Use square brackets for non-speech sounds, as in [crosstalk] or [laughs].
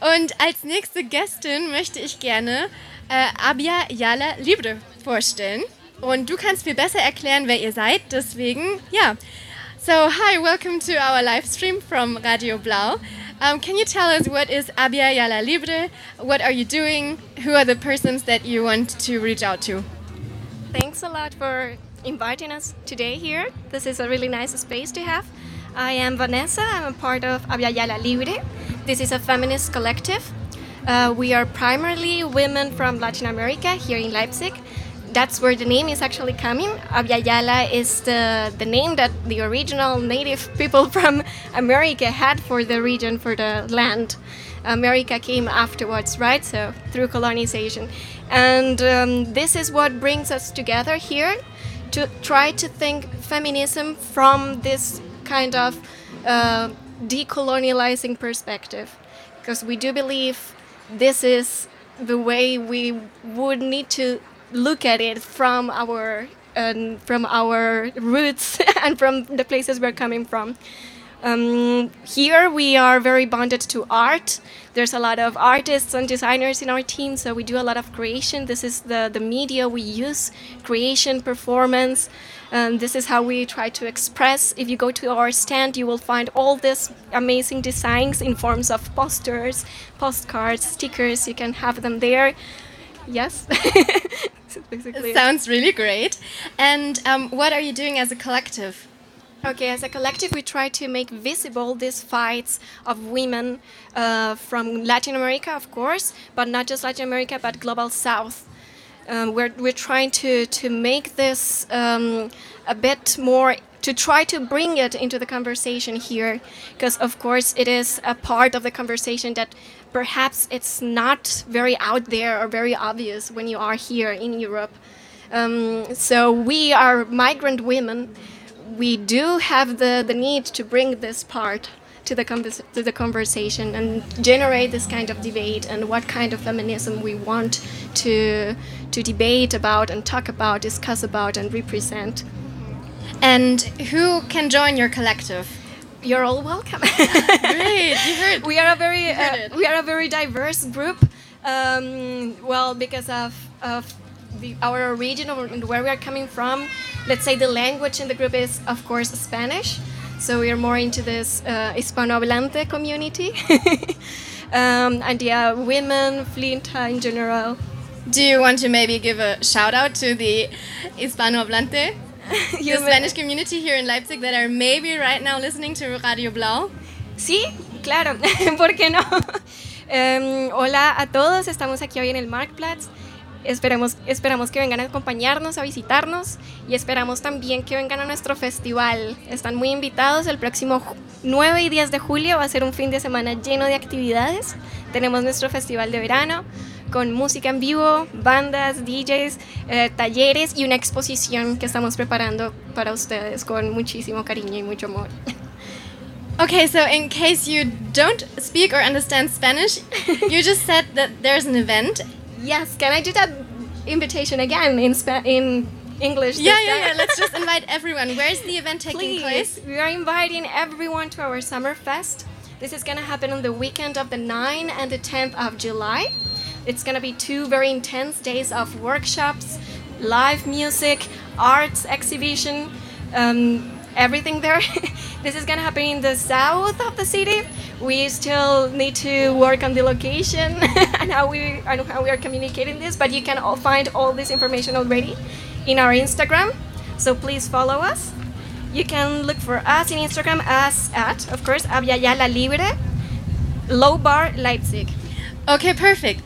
Und als nächste Gästin möchte ich gerne äh, Abia Yala Libre vorstellen. Und du kannst mir besser erklären, wer ihr seid. Deswegen, ja. So, hi, welcome to our live stream from Radio Blau. Um, can you tell us what is Abia Yala Libre? What are you doing? Who are the persons that you want to reach out to? Thanks a lot for inviting us today here. This is a really nice space to have. I am Vanessa. I'm a part of Abya Yala Libre. This is a feminist collective. Uh, we are primarily women from Latin America here in Leipzig. That's where the name is actually coming. Abya Yala is the, the name that the original native people [laughs] from America had for the region, for the land. America came afterwards, right? So through colonization. And um, this is what brings us together here to try to think feminism from this kind of uh, decolonializing perspective. Because we do believe this is the way we would need to look at it from our um, from our roots [laughs] and from the places we're coming from. Um, here we are very bonded to art. There's a lot of artists and designers in our team, so we do a lot of creation. This is the, the media we use creation, performance. Um, this is how we try to express. If you go to our stand, you will find all these amazing designs in forms of posters, postcards, stickers. You can have them there. Yes. [laughs] Sounds really great. And um, what are you doing as a collective? Okay, as a collective, we try to make visible these fights of women uh, from Latin America, of course, but not just Latin America, but global South. Um, we're, we're trying to, to make this um, a bit more, to try to bring it into the conversation here, because of course it is a part of the conversation that perhaps it's not very out there or very obvious when you are here in Europe. Um, so we are migrant women we do have the, the need to bring this part to the, to the conversation and generate this kind of debate and what kind of feminism we want to, to debate about and talk about, discuss about, and represent. And who can join your collective? You're all welcome. [laughs] Great, you heard. We are a very uh, we are a very diverse group. Um, well, because of of the, our region and where we are coming from, let's say the language in the group is, of course, Spanish. So we are more into this uh, Hispanohablante community. [laughs] um, and yeah, women, Flinta in general. Do you want to maybe give a shout out to the Hispanohablante, [laughs] the Spanish community here in Leipzig that are maybe right now listening to Radio Blau? Sí, claro, [laughs] ¿por qué no? Um, hola a todos, estamos aquí hoy en el Marktplatz. Esperemos, esperamos que vengan a acompañarnos, a visitarnos y esperamos también que vengan a nuestro festival. Están muy invitados. El próximo 9 y 10 de julio va a ser un fin de semana lleno de actividades. Tenemos nuestro festival de verano con música en vivo, bandas, DJs, eh, talleres y una exposición que estamos preparando para ustedes con muchísimo cariño y mucho amor. [laughs] Okay, so in case you don't speak or understand Spanish, [laughs] you just said that there's an event Yes, can I do that invitation again in Spa- in English? Yeah, yeah, yeah. Let's just [laughs] invite everyone. Where's the event taking Please, place? We are inviting everyone to our summer fest. This is gonna happen on the weekend of the 9th and the 10th of July. It's gonna be two very intense days of workshops, live music, arts exhibition, um, everything there. [laughs] this is gonna happen in the south of the city. We still need to work on the location [laughs] and how we and how we are communicating this but you can all find all this information already in our instagram. So please follow us. You can look for us in instagram as at of course abyayala libre low bar leipzig. Okay perfect